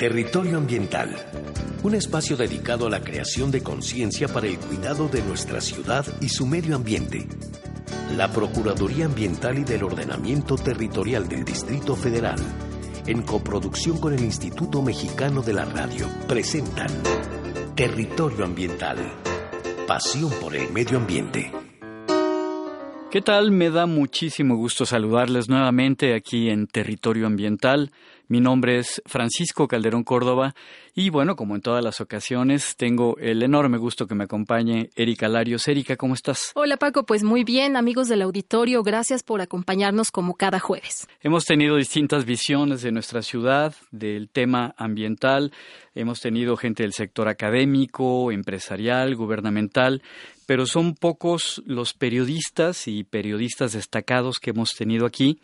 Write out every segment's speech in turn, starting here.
Territorio Ambiental, un espacio dedicado a la creación de conciencia para el cuidado de nuestra ciudad y su medio ambiente. La Procuraduría Ambiental y del Ordenamiento Territorial del Distrito Federal, en coproducción con el Instituto Mexicano de la Radio, presentan Territorio Ambiental, pasión por el medio ambiente. ¿Qué tal? Me da muchísimo gusto saludarles nuevamente aquí en Territorio Ambiental. Mi nombre es Francisco Calderón Córdoba y bueno, como en todas las ocasiones, tengo el enorme gusto que me acompañe Erika Larios. Erika, ¿cómo estás? Hola Paco, pues muy bien, amigos del auditorio, gracias por acompañarnos como cada jueves. Hemos tenido distintas visiones de nuestra ciudad, del tema ambiental, hemos tenido gente del sector académico, empresarial, gubernamental, pero son pocos los periodistas y periodistas destacados que hemos tenido aquí.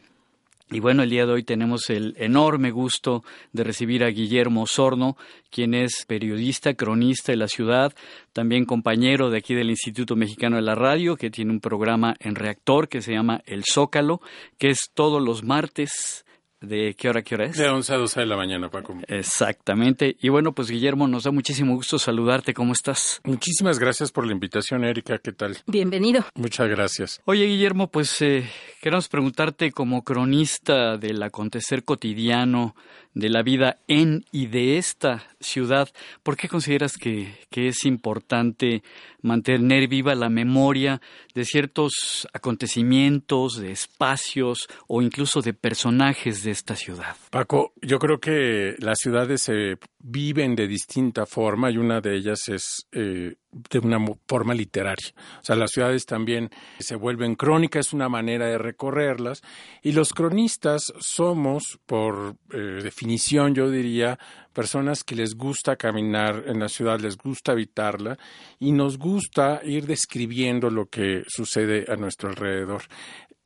Y bueno, el día de hoy tenemos el enorme gusto de recibir a Guillermo Osorno, quien es periodista, cronista de la ciudad, también compañero de aquí del Instituto Mexicano de la Radio, que tiene un programa en Reactor que se llama El Zócalo, que es todos los martes ¿De qué hora, qué hora es? De 11 a 12 de la mañana, Paco. Exactamente. Y bueno, pues Guillermo, nos da muchísimo gusto saludarte. ¿Cómo estás? Muchísimas gracias por la invitación, Erika. ¿Qué tal? Bienvenido. Muchas gracias. Oye, Guillermo, pues eh, queremos preguntarte como cronista del acontecer cotidiano de la vida en y de esta ciudad, ¿por qué consideras que, que es importante mantener viva la memoria de ciertos acontecimientos, de espacios o incluso de personajes de esta ciudad? Paco, yo creo que las ciudades se viven de distinta forma y una de ellas es eh, de una forma literaria. O sea, las ciudades también se vuelven crónicas, es una manera de recorrerlas y los cronistas somos, por eh, definición, yo diría, personas que les gusta caminar en la ciudad, les gusta habitarla y nos gusta ir describiendo lo que sucede a nuestro alrededor.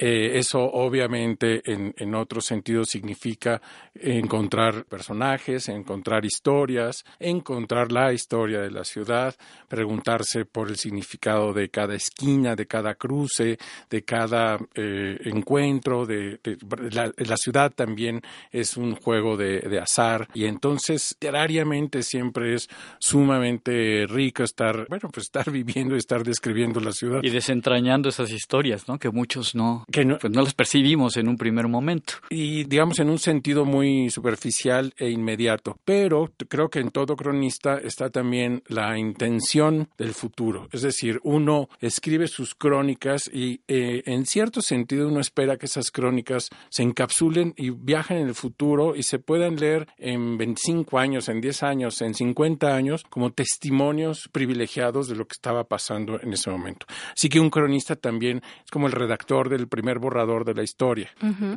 Eh, eso obviamente en, en otro sentido significa encontrar personajes, encontrar historias, encontrar la historia de la ciudad, preguntarse por el significado de cada esquina, de cada cruce, de cada eh, encuentro. De, la, ciudad también es un juego de, de azar y entonces literariamente siempre es sumamente rico estar, bueno, pues estar viviendo y estar describiendo la ciudad. Y desentrañando esas historias, ¿no? Que muchos no que no, pues no las percibimos en un primer momento. Y digamos en un sentido muy superficial e inmediato. Pero creo que en todo cronista está también la intención del futuro. Es decir, uno escribe sus crónicas y eh, en cierto sentido uno espera que esas crónicas se encapsulen y viajen en el futuro y se puedan leer en 25 años, en 10 años, en 50 años como testimonios privilegiados de lo que estaba pasando en ese momento. Así que un cronista también es como el redactor del primer borrador de la historia.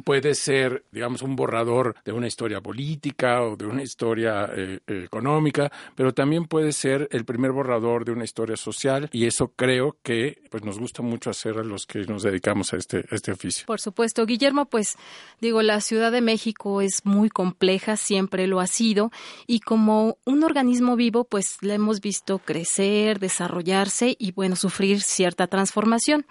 Puede ser, digamos, un borrador de una historia política o de una historia eh, económica, pero también puede ser el primer borrador de una historia social y eso creo que pues nos gusta mucho hacer a los que nos dedicamos a este, a este oficio. Por supuesto, Guillermo, pues digo, la Ciudad de México es muy compleja, siempre lo ha sido y como un organismo vivo, pues la hemos visto crecer, desarrollarse y bueno, sufrir cierta transformación.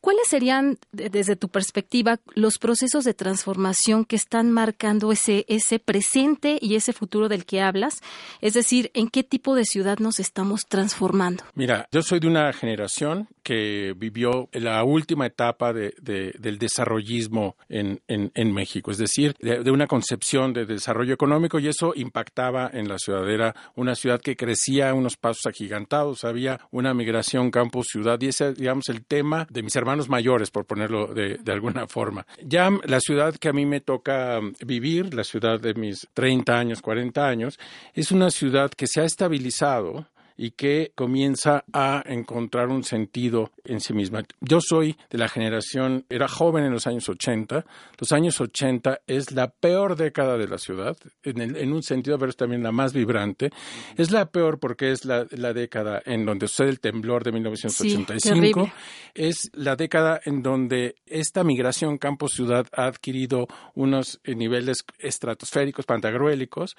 ¿Cuáles serían, desde tu perspectiva, los procesos de transformación que están marcando ese, ese presente y ese futuro del que hablas? Es decir, ¿en qué tipo de ciudad nos estamos transformando? Mira, yo soy de una generación que vivió la última etapa de, del desarrollismo en, en, México, es decir, de, una concepción de desarrollo económico y eso impactaba en la ciudad. Era una ciudad que crecía a unos pasos agigantados, había una migración campo-ciudad y ese, digamos, el tema de mis hermanos hermanos mayores, por ponerlo de, de, alguna forma. Ya la ciudad que a mí me toca vivir, la ciudad de mis 30 años, 40 años, es una ciudad que se ha estabilizado y que comienza a encontrar un sentido en sí misma. Yo soy de la generación, era joven en los años 80, los años 80 es la peor década de la ciudad, en, un sentido, pero es también la más vibrante. Es la peor porque es la, década en donde sucede el temblor de 1985, es la década en donde esta migración campo-ciudad ha adquirido unos niveles estratosféricos, pantagruélicos,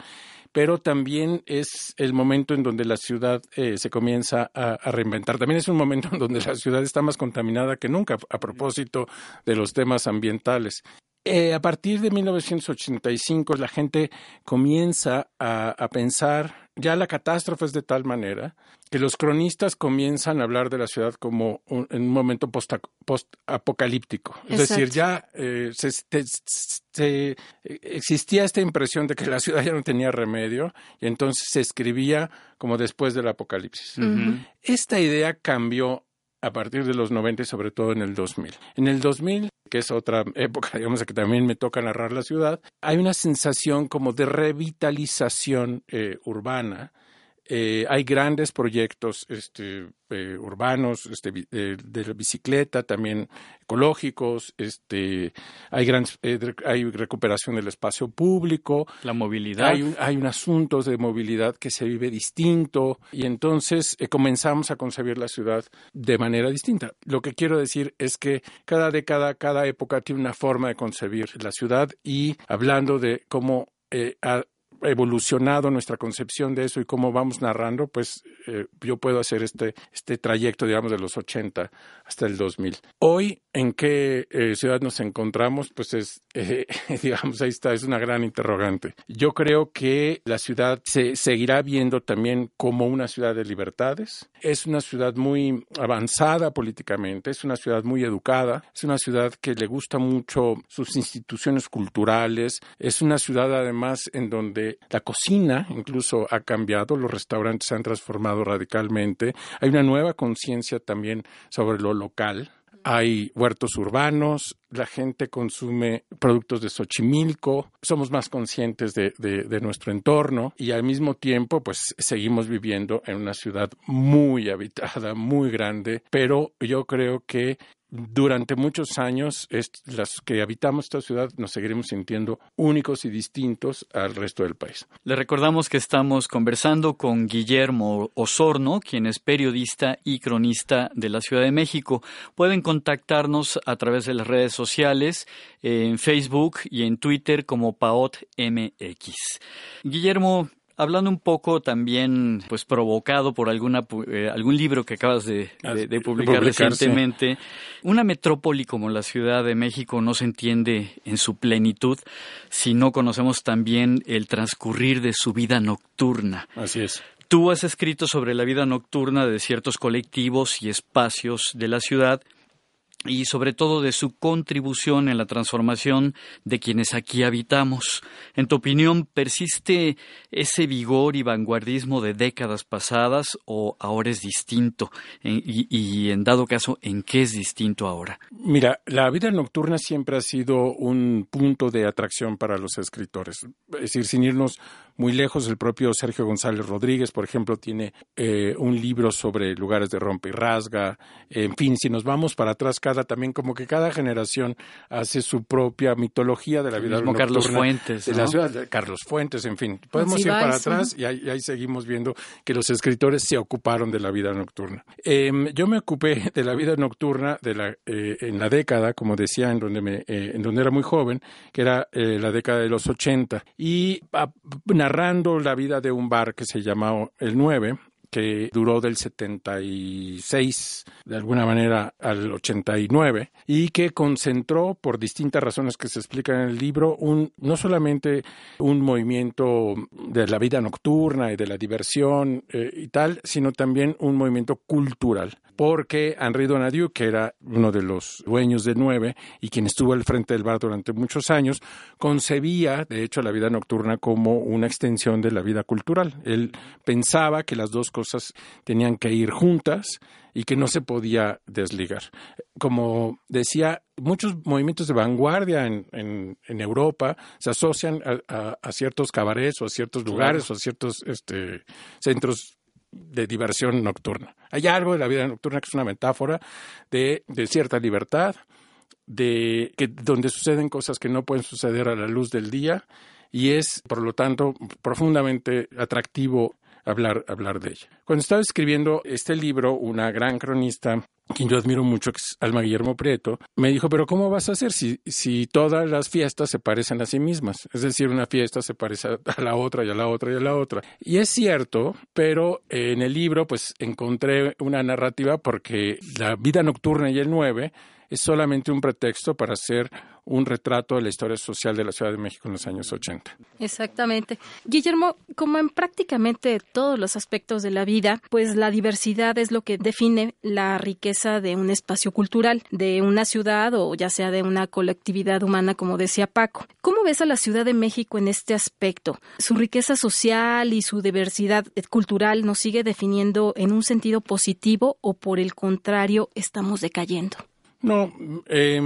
pero también es el momento en donde la ciudad eh, se comienza a, reinventar. También es un momento en donde la ciudad está más contaminada que nunca a propósito de los temas ambientales. Eh, a partir de 1985 la gente comienza a, pensar, ya la catástrofe es de tal manera que los cronistas comienzan a hablar de la ciudad como en un momento post-apocalíptico. es decir, ya eh, se, existía esta impresión de que la ciudad ya no tenía remedio y entonces se escribía como después del apocalipsis. Esta idea cambió a partir de los 90 y sobre todo en el 2000. En el 2000, que es otra época, digamos, que también me toca narrar la ciudad, hay una sensación como de revitalización eh, urbana eh, hay grandes proyectos este, eh, urbanos este, de, la bicicleta, también ecológicos. Este, hay, gran, eh, hay recuperación del espacio público. La movilidad. Hay, hay un asunto de movilidad que se vive distinto y entonces comenzamos a concebir la ciudad de manera distinta. Lo que quiero decir es que cada década, cada época tiene una forma de concebir la ciudad y hablando de cómo evolucionado nuestra concepción de eso y cómo vamos narrando, pues eh, yo puedo hacer este, este trayecto, digamos, de los 80 hasta el 2000. Hoy, ¿en qué eh, ciudad nos encontramos? Pues es, eh, digamos, ahí está, es una gran interrogante. Yo creo que la ciudad se seguirá viendo también como una ciudad de libertades. Es una ciudad muy avanzada políticamente, es una ciudad muy educada, es una ciudad que le gusta mucho sus instituciones culturales, es una ciudad además en donde la cocina incluso ha cambiado, los restaurantes se han transformado radicalmente, hay una nueva conciencia también sobre lo local. Hay huertos urbanos, la gente consume productos de Xochimilco, somos más conscientes de, de, nuestro entorno y al mismo tiempo pues seguimos viviendo en una ciudad muy habitada, muy grande, pero yo creo que durante muchos años las que habitamos esta ciudad nos seguiremos sintiendo únicos y distintos al resto del país. Le recordamos que estamos conversando con Guillermo Osorno, quien es periodista y cronista de la Ciudad de México. Pueden contactarnos a través de las redes sociales, en Facebook y en Twitter como PaotMX. Guillermo, Hablando un poco también, pues provocado por alguna, eh, algún libro que acabas de, publicar recientemente, una metrópoli como la Ciudad de México no se entiende en su plenitud si no conocemos también el transcurrir de su vida nocturna. Así es. Tú has escrito sobre la vida nocturna de ciertos colectivos y espacios de la ciudad y sobre todo de su contribución en la transformación de quienes aquí habitamos. En tu opinión, ¿persiste ese vigor y vanguardismo de décadas pasadas o ahora es distinto? Y, en dado caso, ¿en qué es distinto ahora? Mira, la vida nocturna siempre ha sido un punto de atracción para los escritores. Es decir, sin irnos muy lejos. El propio Sergio González Rodríguez, por ejemplo, tiene eh, un libro sobre lugares de rompe y rasga. En fin, si nos vamos para atrás, cada también como que cada generación hace su propia mitología de la vida Como Carlos Fuentes. De la ciudad de Carlos Fuentes, en fin. Podemos ir para atrás y ahí, seguimos viendo que los escritores se ocuparon de la vida nocturna. Em, yo me ocupé de la vida nocturna de la, eh, en la década, como decía, en donde, me, eh, en donde era muy joven, que era la década de los 80. Y ah, narrando la vida de un bar que se llamaba El 9, que duró del 76 de alguna manera al 89 y que concentró por distintas razones que se explican en el libro un no solamente un movimiento de la vida nocturna y de la diversión eh, y tal, sino también un movimiento cultural porque Henri Donadieu, que era uno de los dueños de Nueve y quien estuvo al frente del bar durante muchos años, concebía, de hecho, la vida nocturna como una extensión de la vida cultural. Él pensaba que las dos cosas tenían que ir juntas y que no se podía desligar. Como decía, muchos movimientos de vanguardia en, en, Europa se asocian a, ciertos cabarets o a ciertos lugares o a ciertos este, centros de diversión nocturna. Hay algo de la vida nocturna que es una metáfora de, de cierta libertad, de que donde suceden cosas que no pueden suceder a la luz del día y es, por lo tanto, profundamente atractivo hablar, hablar de ella. Cuando estaba escribiendo este libro, una gran cronista quien yo admiro mucho, que es Alma Guillermo Prieto, me dijo, pero ¿cómo vas a hacer si, si todas las fiestas se parecen a sí mismas? Es decir, una fiesta se parece a la otra y a la otra y a la otra. Y es cierto, pero en el libro pues encontré una narrativa porque la vida nocturna y el nueve es solamente un pretexto para hacer un retrato de la historia social de la Ciudad de México en los años 80. Exactamente. Guillermo, como en prácticamente todos los aspectos de la vida, pues la diversidad es lo que define la riqueza de un espacio cultural, de una ciudad o ya sea de una colectividad humana, como decía Paco. ¿Cómo ves a la Ciudad de México en este aspecto? ¿Su riqueza social y su diversidad cultural nos sigue definiendo en un sentido positivo o por el contrario estamos decayendo? No, eh,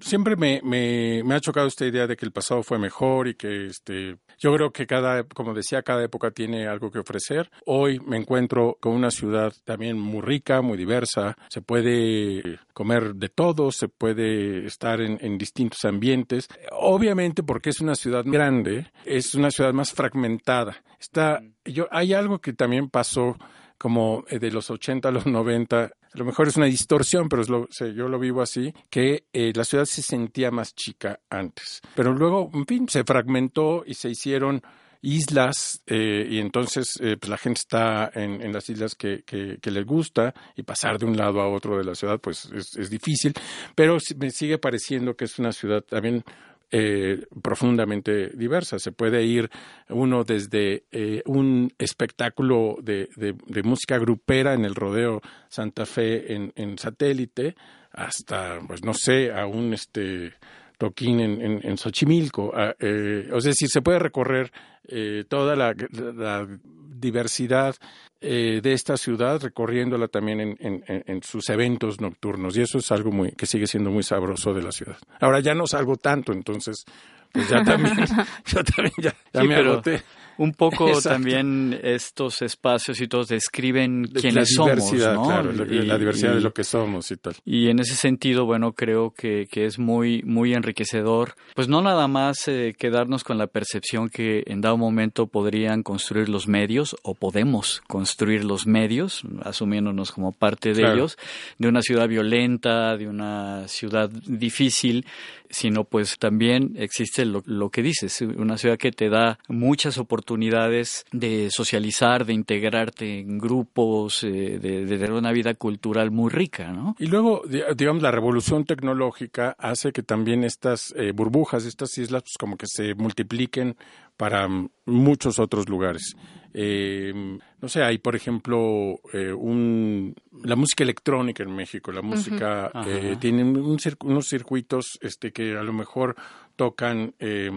siempre me, me, ha chocado esta idea de que el pasado fue mejor y que este, yo creo que cada, como decía, cada época tiene algo que ofrecer. Hoy me encuentro con una ciudad también muy rica, muy diversa. Se puede comer de todo, se puede estar en, en distintos ambientes. Obviamente porque es una ciudad grande, es una ciudad más fragmentada. Está, yo, hay algo que también pasó como eh, de los 80 a los 90, a lo mejor es una distorsión, pero es lo, yo lo vivo así, que eh, la ciudad se sentía más chica antes. Pero luego, en fin, se fragmentó y se hicieron islas eh, y entonces eh, pues la gente está en, en las islas que, que, que, le gusta y pasar de un lado a otro de la ciudad pues es, es difícil, pero me sigue pareciendo que es una ciudad también eh, profundamente diversa. Se puede ir uno desde eh, un espectáculo de, de, de, música grupera en el Rodeo Santa Fe en, en, satélite hasta, pues no sé, a un este toquín en, en, en Xochimilco. Eh, es decir, se puede recorrer eh, toda la, la diversidad eh, de esta ciudad, recorriéndola también en, en, en, sus eventos nocturnos. Y eso es algo muy, que sigue siendo muy sabroso de la ciudad. Ahora ya no salgo tanto, entonces, pues ya también, yo también ya, ya sí, me pero agoté. Un poco Exacto. también estos espacios y todos describen De quiénes la diversidad, somos, ¿no? claro, Y- la diversidad y- de lo que somos y tal. Y en ese sentido, bueno, creo que, que es muy, muy enriquecedor, pues no nada más eh, quedarnos con la percepción que en dado momento podrían construir los medios o podemos construir los medios, asumiéndonos como parte de Claro. ellos, de una ciudad violenta, de una ciudad difícil, sino pues también existe lo, lo que dices, una ciudad que te da muchas oportunidades de socializar, de integrarte en grupos, eh, de, de tener una vida cultural muy rica, ¿no? Y luego, di- digamos, la revolución tecnológica hace que también estas eh, burbujas, estas islas, pues como que se multipliquen para mm, muchos otros lugares. Eh, no sé, hay, por ejemplo, eh, un, la música electrónica en México. La música Ajá. eh, tiene un unos circuitos este, que a lo mejor tocan eh,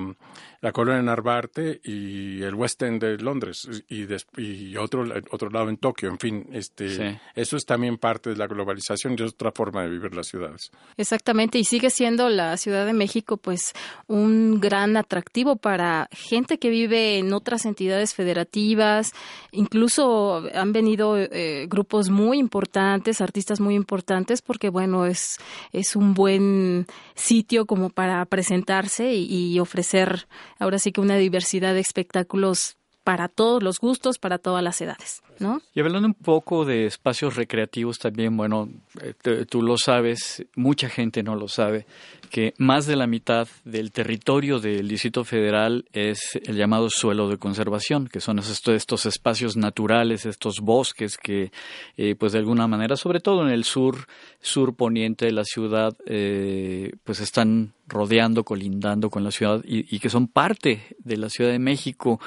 la colonia Narvarte y el West End de Londres y, des- y otro, otro lado en Tokio. En fin, este, Sí. eso es también parte de la globalización y es otra forma de vivir las ciudades. Exactamente, y sigue siendo la Ciudad de México pues un gran atractivo para gente que vive en otras entidades federativas, incluso han venido eh, grupos muy importantes, artistas muy importantes, porque bueno, es, es un buen sitio como para presentarse y, y ofrecer ahora sí que una diversidad de espectáculos para todos los gustos, para todas las edades, ¿no? Y hablando un poco de espacios recreativos también, bueno, eh, tú lo sabes, mucha gente no lo sabe, que más de la mitad del territorio del Distrito Federal es el llamado suelo de conservación, que son estos, espacios naturales, estos bosques que, eh, pues de alguna manera, sobre todo en el sur, sur poniente de la ciudad, eh, pues están rodeando, colindando con la ciudad y que son parte de la Ciudad de México.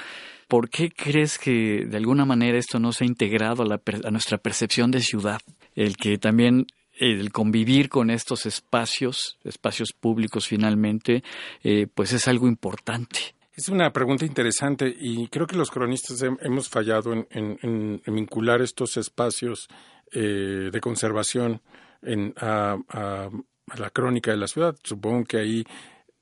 ¿Por qué crees que de alguna manera esto no se ha integrado a, la a nuestra percepción de ciudad? El que también el convivir con estos espacios, espacios públicos finalmente, eh, pues es algo importante. Es una pregunta interesante y creo que los cronistas hem- hemos fallado en- en- en vincular estos espacios eh, de conservación en, a, a- a la crónica de la ciudad. Supongo que ahí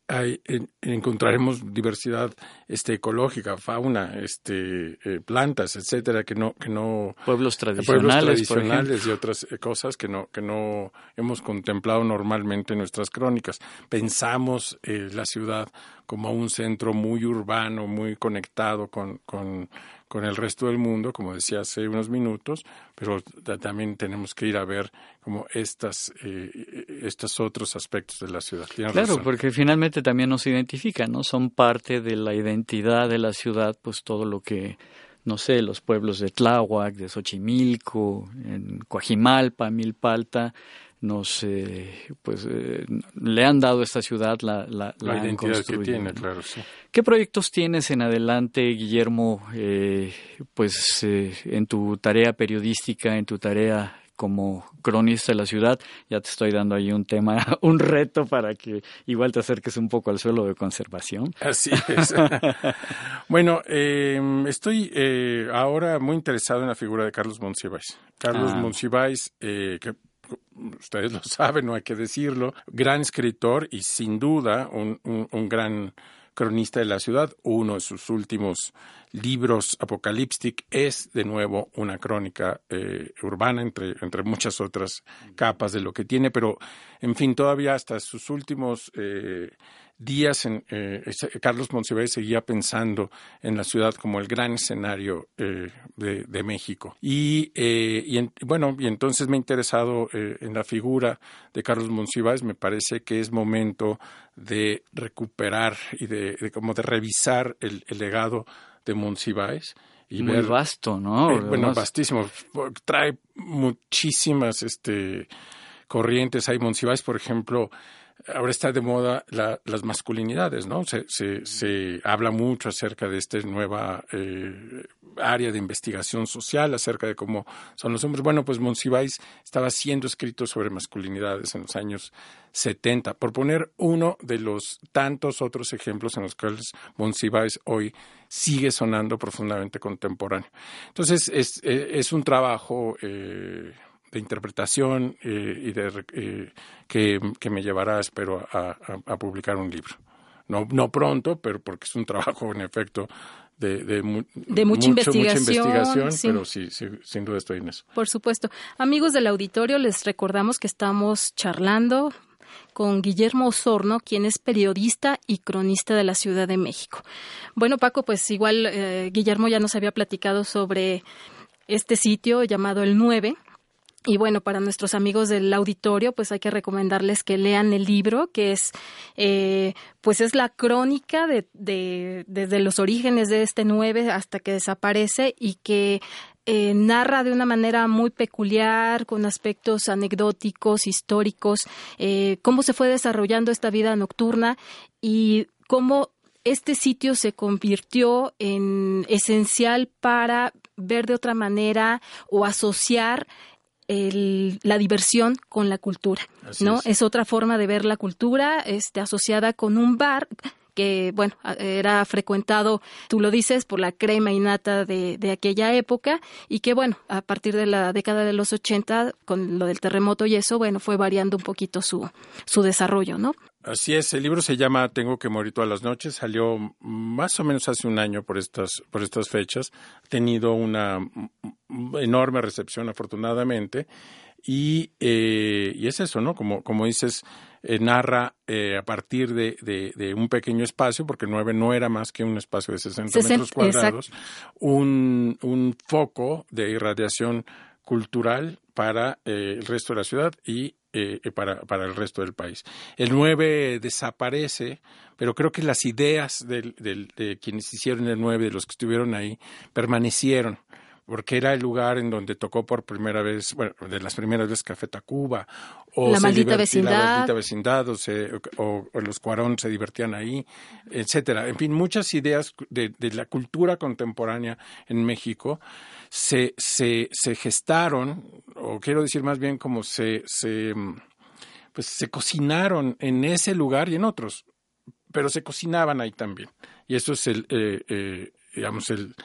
hay- en- encontraremos diversidad este, ecológica, fauna, este, eh, plantas, etcétera, que no, que no Pueblos pueblos tradicionales, ejemplo. tradicionales y otras eh, cosas que no que no hemos contemplado normalmente en nuestras crónicas. Pensamos eh, la ciudad como un centro muy urbano, muy conectado con, con, con el resto del mundo, como decía hace unos minutos, pero ta- también tenemos que ir a ver como estas eh, estos otros aspectos de la ciudad. Tienes Claro, razón. porque finalmente también nos identifican, ¿no? Son parte de la identidad de la ciudad, pues todo lo que, no sé, los pueblos de Tláhuac, de Xochimilco, en Coajimalpa, Milpalta, nos eh, pues eh, le han dado a esta ciudad la, la, la, identidad que tiene, claro, sí. ¿Qué proyectos tienes en adelante, Guillermo, eh, pues en tu tarea periodística, en tu tarea como cronista de la ciudad, ya te estoy dando ahí un tema, un reto para que igual te acerques un poco al suelo de conservación. Así es. bueno, em, estoy eh, ahora muy interesado en la figura de Carlos Monsiváis. Carlos ah. Monsiváis, eh, que ustedes lo saben, no hay que decirlo, gran escritor y sin duda un, un gran cronista de la ciudad, uno de sus últimos libros apocalípticos es de nuevo una crónica eh, urbana entre, entre muchas otras capas de lo que tiene, pero en fin, todavía hasta sus últimos eh, días en, eh, Carlos Monsiváis seguía pensando en la ciudad como el gran escenario eh, de, México. Y, eh, y bueno, y entonces me he interesado en la figura de Carlos Monsiváis. Me parece que es momento de recuperar y de, como de revisar el, legado de Monsiváis. Y Muy vasto, ¿no? bueno, vastísimo. Trae muchísimas este, corrientes. Hay Monsiváis, por ejemplo, ahora está de moda las masculinidades, ¿no? Se, se, se, habla mucho acerca de esta nueva eh, área de investigación social, acerca de cómo son los hombres. Bueno, pues Monsiváis estaba haciendo escritos sobre masculinidades en los años 70, por poner uno de los tantos otros ejemplos en los cuales Monsiváis hoy sigue sonando profundamente contemporáneo. Entonces, es, es un trabajo... Eh, de interpretación eh, y de, eh, que, me llevará, espero, a, publicar un libro. No, no pronto, pero porque es un trabajo, en efecto, de, de, mucha, investigación, pero sí, sin duda estoy en eso. Por supuesto. Amigos del auditorio, les recordamos que estamos charlando con Guillermo Osorno, quien es periodista y cronista de la Ciudad de México. Bueno, Paco, pues igual eh, Guillermo ya nos había platicado sobre este sitio llamado El 9, y bueno, para nuestros amigos del auditorio, pues hay que recomendarles que lean el libro, que es, eh, pues es la crónica de, de, desde los orígenes de este nueve hasta que desaparece y que eh, narra de una manera muy peculiar, con aspectos anecdóticos, históricos, eh, cómo se fue desarrollando esta vida nocturna y cómo este sitio se convirtió en esencial para ver de otra manera o asociar el, la diversión con la cultura, ¿no? Es. otra forma de ver la cultura, este, asociada con un bar que, bueno, era frecuentado, tú lo dices, por la crema innata de, de aquella época y que, bueno, a partir de la década de los 80, con lo del terremoto y eso, bueno, fue variando un poquito su, su desarrollo, ¿no? Así es, el libro se llama Tengo que morir todas las noches, salió más o menos hace un año por estas, por estas fechas, ha tenido una enorme recepción afortunadamente. Y, eh, y es eso, ¿no? Como, como dices, eh, narra eh, a partir de, de, un pequeño espacio, porque nueve no era más que un espacio de 60 metros cuadrados, un, un foco de irradiación cultural para el resto de la ciudad y eh, eh, para, para, el resto del país. El 9 desaparece, pero creo que las ideas del, de quienes hicieron el 9, de los que estuvieron ahí, permanecieron porque era el lugar en donde tocó por primera vez, bueno, de las primeras veces Café Tacuba, o la maldita vecindad, la maldita vecindad o, los Cuarón se divertían ahí, etcétera. En fin, muchas ideas de, de la cultura contemporánea en México se, se, se gestaron, o quiero decir más bien como se, se, pues se cocinaron en ese lugar y en otros, pero se cocinaban ahí también. Y eso es el, eh, eh, digamos, el,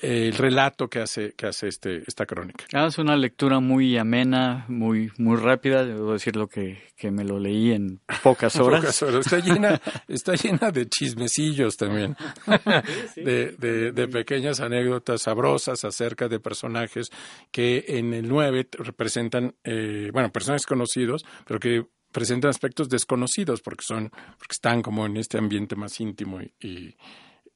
el relato que hace que hace este esta crónica. Ah, es una lectura muy amena, muy muy rápida. Debo decir lo que, que me lo leí en pocas horas. pocas horas. Está llena está llena de chismecillos también, de, de, de, pequeñas anécdotas sabrosas acerca de personajes que en el 9 representan, eh, bueno, personajes conocidos, pero que presentan aspectos desconocidos porque son porque están como en este ambiente más íntimo y y,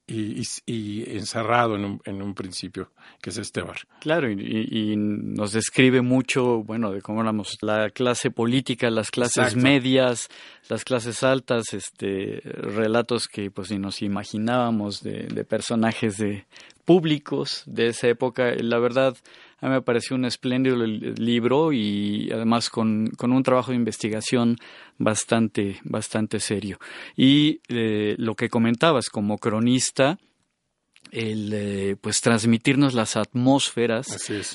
y, encerrado en un, en un, principio, que es este bar. Claro, y, nos describe mucho, bueno, de cómo éramos la clase política, las clases medias, las clases altas, este, relatos que pues ni nos imaginábamos de, de personajes de públicos de esa época. La verdad, a mí me pareció un espléndido libro y además con, con un trabajo de investigación bastante, bastante serio. Y eh, lo que comentabas como cronista, el eh, pues transmitirnos las atmósferas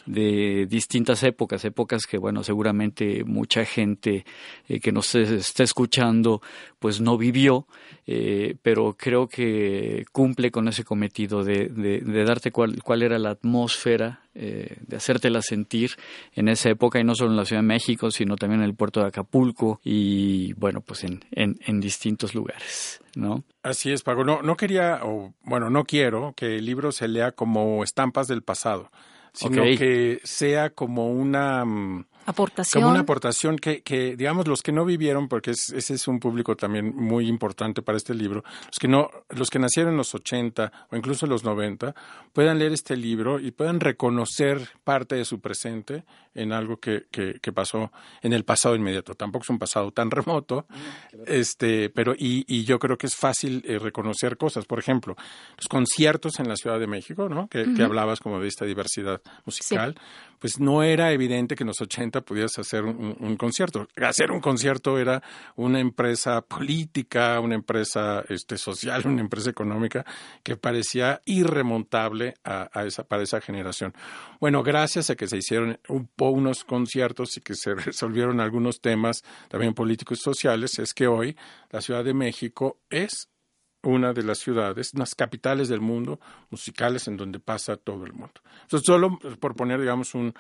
de distintas épocas, épocas que bueno seguramente mucha gente eh, que nos está escuchando pues no vivió, eh, pero creo que cumple con ese cometido de, de, darte cuál, cuál era la atmósfera, de hacértela sentir en esa época y no solo en la Ciudad de México, sino también en el puerto de Acapulco y bueno pues en, en, en distintos lugares. ¿no? Así es, Pago. No, no quería, o bueno, no quiero que el libro se lea como estampas del pasado, sino que sea como una mm, aportación. Como una aportación que, que, digamos, los que no vivieron, porque ese es un público también muy importante para este libro, los que no, los que nacieron en los 80 o incluso en los 90, puedan leer este libro y puedan reconocer parte de su presente en algo que, que, que pasó en el pasado inmediato. Tampoco es un pasado tan remoto, este, pero y, y yo creo que es fácil eh, reconocer cosas. Por ejemplo, los conciertos en la Ciudad de México, ¿no? Que, hablabas como de esta diversidad musical, pues no era evidente que en los 80 podías hacer un, concierto. Hacer un concierto era una empresa política, una empresa este, social, una empresa económica que parecía irremontable a, esa, para esa generación. Bueno, gracias a que se hicieron un, unos conciertos y que se resolvieron algunos temas también políticos y sociales, es que hoy la Ciudad de México es una de las ciudades, unas capitales del mundo musicales en donde pasa todo el mundo. Entonces, solo por poner, digamos, un,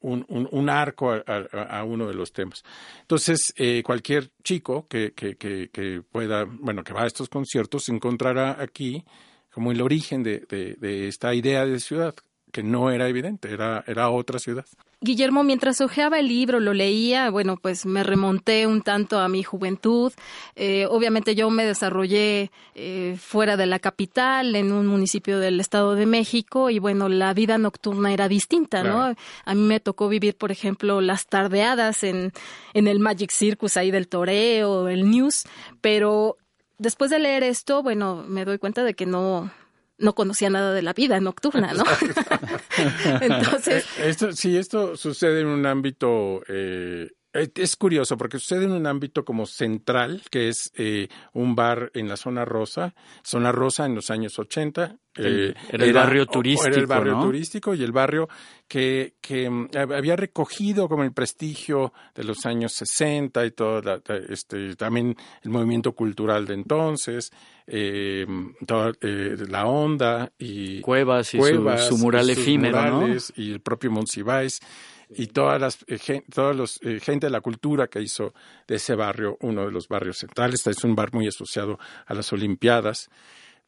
un, arco a, uno de los temas. Entonces, eh, cualquier chico que, que, pueda, bueno, que va a estos conciertos, encontrará aquí como el origen de esta idea de ciudad, que no era evidente, era, era otra ciudad. Guillermo, mientras hojeaba el libro, lo leía, bueno, pues me remonté un tanto a mi juventud. Eh, obviamente yo me desarrollé eh, fuera de la capital, en un municipio del Estado de México, y bueno, la vida nocturna era distinta, ¿no? A mí me tocó vivir, por ejemplo, las tardeadas en, en el Magic Circus ahí del toreo, el News, pero después de leer esto, bueno, me doy cuenta de que no, no conocía nada de la vida nocturna, ¿no? Entonces. Eh, esto, sí, esto sucede en un ámbito. Eh, es curioso porque sucede en un ámbito como central, que es eh, un bar en la zona rosa, zona rosa en los años 80. Eh, era el barrio turístico. Era el barrio turístico y el barrio que, que mm, había recogido como el prestigio de los años 60 y todo, este, también el movimiento cultural de entonces, eh, toda eh, la onda y Cuevas y su, mural efímero, Y el propio Monsiváis y todas las eh, todos los eh, gente de la cultura que hizo de ese barrio uno de los barrios centrales. Este es un bar muy asociado a las Olimpiadas.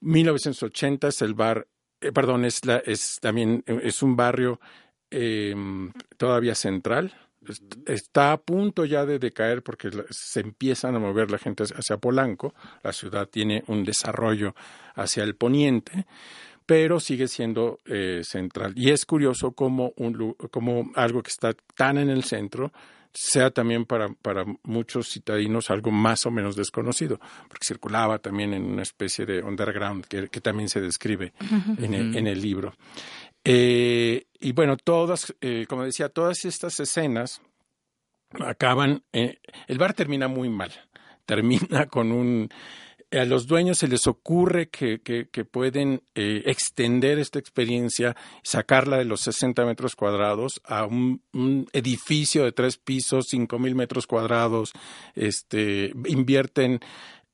1980 es el bar, eh, perdón, es, la, es también es un barrio em, todavía central. Está a punto ya de decaer porque se empiezan a mover la gente hacia Polanco. La ciudad tiene un desarrollo hacia el poniente pero sigue siendo eh, central. Y es curioso como, un, como algo que está tan en el centro sea también para, para muchos citadinos algo más o menos desconocido, porque circulaba también en una especie de underground que, también se describe en, el, en, el, libro. Eh, y bueno, todas, eh, como decía, todas estas escenas acaban, el bar termina muy mal, termina con un a los dueños se les ocurre que, pueden eh, extender esta experiencia, sacarla de los 60 metros cuadrados a un, edificio de tres pisos, cinco mil metros cuadrados, este, invierten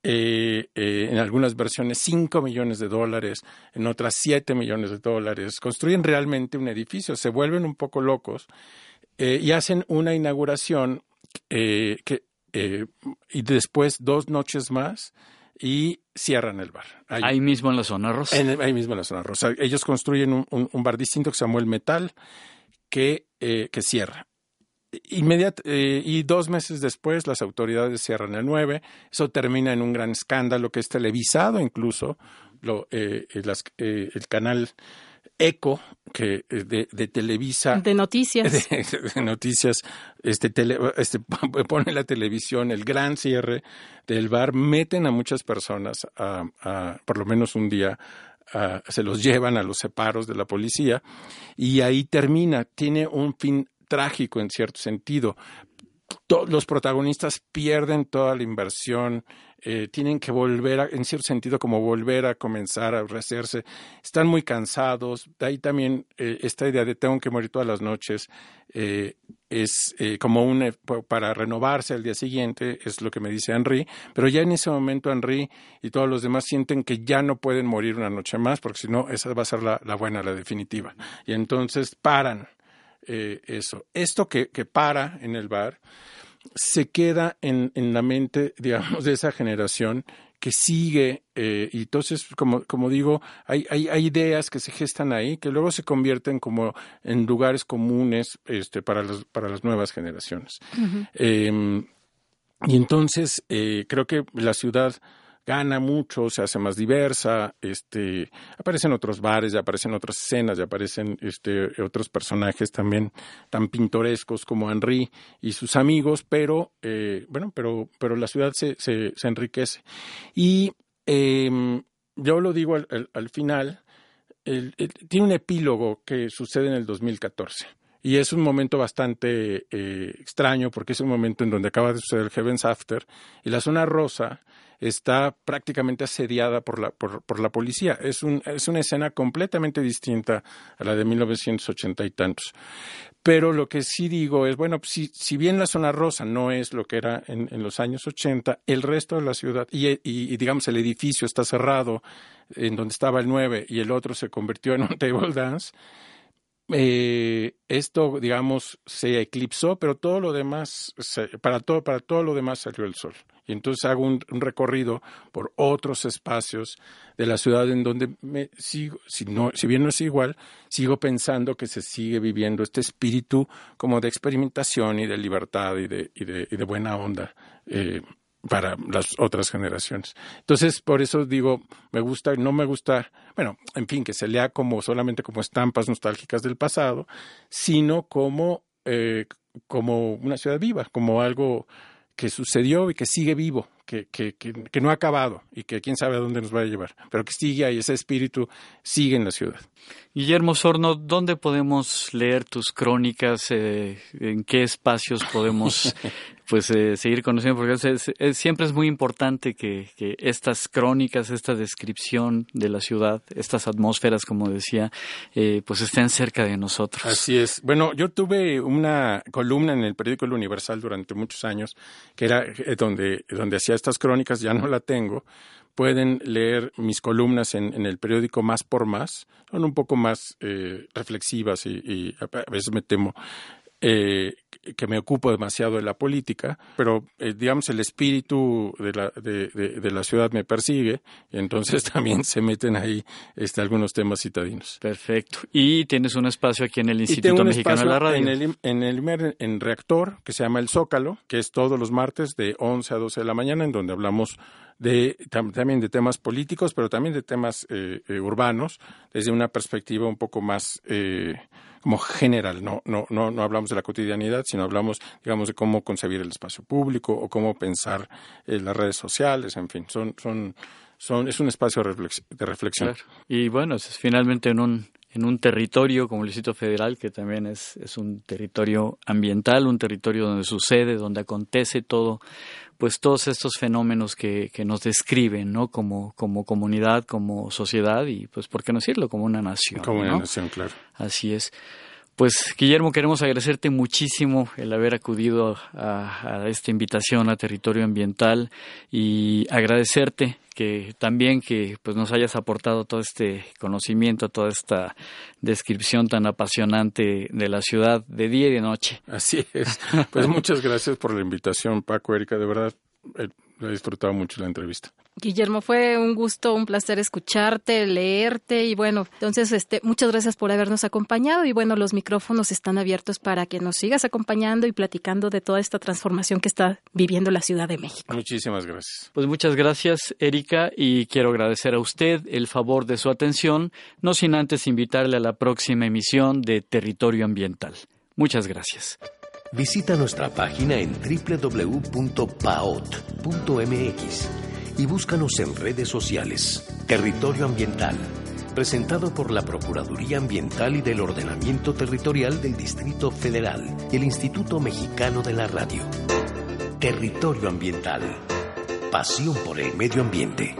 eh, eh, en algunas versiones 5 millones de dólares, en otras 7 millones de dólares, construyen realmente un edificio, se vuelven un poco locos y hacen una inauguración y después dos noches más y cierran el bar. Ahí, mismo en la zona rosa. ahí mismo en la zona rosa. Ellos construyen un, bar distinto que se llamó El Metal, que, eh, que cierra. Inmediat, eh, y dos meses después las autoridades cierran el 9. Eso termina en un gran escándalo que es televisado incluso. Lo, eh, el canal Eco que eh, de, de, Televisa de noticias de, noticias este, este pone la televisión el gran cierre del bar meten a muchas personas a, por lo menos un día se los llevan a los separos de la policía y ahí termina. Tiene un fin trágico en cierto sentido. los protagonistas pierden toda la inversión, eh, tienen que volver, a, en cierto sentido, como volver a comenzar a rehacerse. Están muy cansados. De ahí también eh, esta idea de tengo que morir todas las noches eh, es como un para renovarse al día siguiente, es lo que me dice Henry. Pero ya en ese momento Henry y todos los demás sienten que ya no pueden morir una noche más, porque si no, esa va a ser la, la buena, la definitiva. Y entonces paran eso. Esto que, que para en el bar se queda en, en la mente, digamos, de esa generación que sigue, eh, y entonces, como, como digo, hay, hay, hay, ideas que se gestan ahí que luego se convierten como en lugares comunes este, para, los, para las nuevas generaciones. Em, y entonces, eh, creo que la ciudad gana mucho, se hace más diversa, este, aparecen otros bares, ya aparecen otras escenas, ya aparecen este, otros personajes también tan pintorescos como Henry y sus amigos, pero eh, bueno, pero, pero la ciudad se, se, se enriquece. Y eh, yo lo digo al, al, final, tiene un epílogo que sucede en el 2014. Y es un momento bastante eh, extraño porque es un momento en donde acaba de suceder el Heaven's After y la zona rosa está prácticamente asediada por la, por, por la policía. Es, un, es una escena completamente distinta a la de 1980 y tantos. Pero lo que sí digo es, bueno, si, si bien la zona rosa no es lo que era en, los años 80, el resto de la ciudad, y, y, digamos el edificio está cerrado, en donde estaba el 9 y el otro se convirtió en un table dance, eh, esto, digamos, se eclipsó, pero todo lo demás, para, todo, para todo lo demás salió el sol. Y entonces hago un, recorrido por otros espacios de la ciudad en donde me sigo, si, no, si bien no es igual, sigo pensando que se sigue viviendo este espíritu como de experimentación y de libertad y de, y de, y de buena onda. Eh, para las otras generaciones. Entonces, por eso digo, me gusta, no me gusta, bueno, en fin, que se lea como solamente como estampas nostálgicas del pasado, sino como, eh, como una ciudad viva, como algo que sucedió y que sigue vivo, que, que, que, que, no ha acabado y que quién sabe a dónde nos va a llevar, pero que sigue ahí, ese espíritu sigue en la ciudad. Guillermo Sorno, ¿dónde podemos leer tus crónicas? Eh, ¿En qué espacios podemos pues eh, seguir conociendo? Porque es, es, siempre es muy importante que, estas crónicas, esta descripción de la ciudad, estas atmósferas, como decía, eh, pues estén cerca de nosotros. Así es. Bueno, yo tuve una columna en el periódico El Universal durante muchos años, que era eh, donde, donde hacía estas crónicas, ya no la tengo, pueden leer mis columnas en, el periódico Más por Más. Son un poco más eh, reflexivas y, a veces me temo eh, que me ocupo demasiado de la política, pero eh, digamos el espíritu de la, de, de, de, la ciudad me persigue entonces también se meten ahí este, algunos temas citadinos. Perfecto. Y tienes un espacio aquí en el Instituto Mexicano de la Radio. En el, en el en Reactor, que se llama El Zócalo, que es todos los martes de 11 a 12 de la mañana, en donde hablamos de, también de temas políticos, pero también de temas eh, eh, urbanos, desde una perspectiva un poco más eh, como general. No, no, no, no hablamos de la cotidianidad, sino hablamos, digamos, de cómo concebir el espacio público o cómo pensar eh, las redes sociales, en fin, son, son, son, es un espacio de, reflex, de reflexión. Claro. Y bueno, es finalmente en un en un territorio como el Distrito Federal, que también es, es un territorio ambiental, un territorio donde sucede, donde acontece todo, pues todos estos fenómenos que, que nos describen, ¿no? Como, como comunidad, como sociedad y, pues, ¿por qué no decirlo? Como una nación. Como una nación, claro. Así es. Pues Guillermo, queremos agradecerte muchísimo el haber acudido a, esta invitación a Territorio Ambiental y agradecerte que también que pues nos hayas aportado todo este conocimiento, toda esta descripción tan apasionante de la ciudad de día y de noche. Así es. Pues muchas gracias por la invitación, Paco, Erika, de verdad he disfrutado mucho la entrevista. Guillermo, fue un gusto, un placer escucharte, leerte y bueno, entonces este, muchas gracias por habernos acompañado y bueno, los micrófonos están abiertos para que nos sigas acompañando y platicando de toda esta transformación que está viviendo la Ciudad de México. Muchísimas gracias. Pues muchas gracias, Erika, y quiero agradecer a usted el favor de su atención, no sin antes invitarle a la próxima emisión de Territorio Ambiental. Muchas gracias. Visita nuestra página en www.paot.mx y búscanos en redes sociales. Territorio Ambiental. presentado por la Procuraduría Ambiental y del Ordenamiento Territorial del Distrito Federal y el Instituto Mexicano de la Radio. Territorio Ambiental. Pasión por el medio ambiente.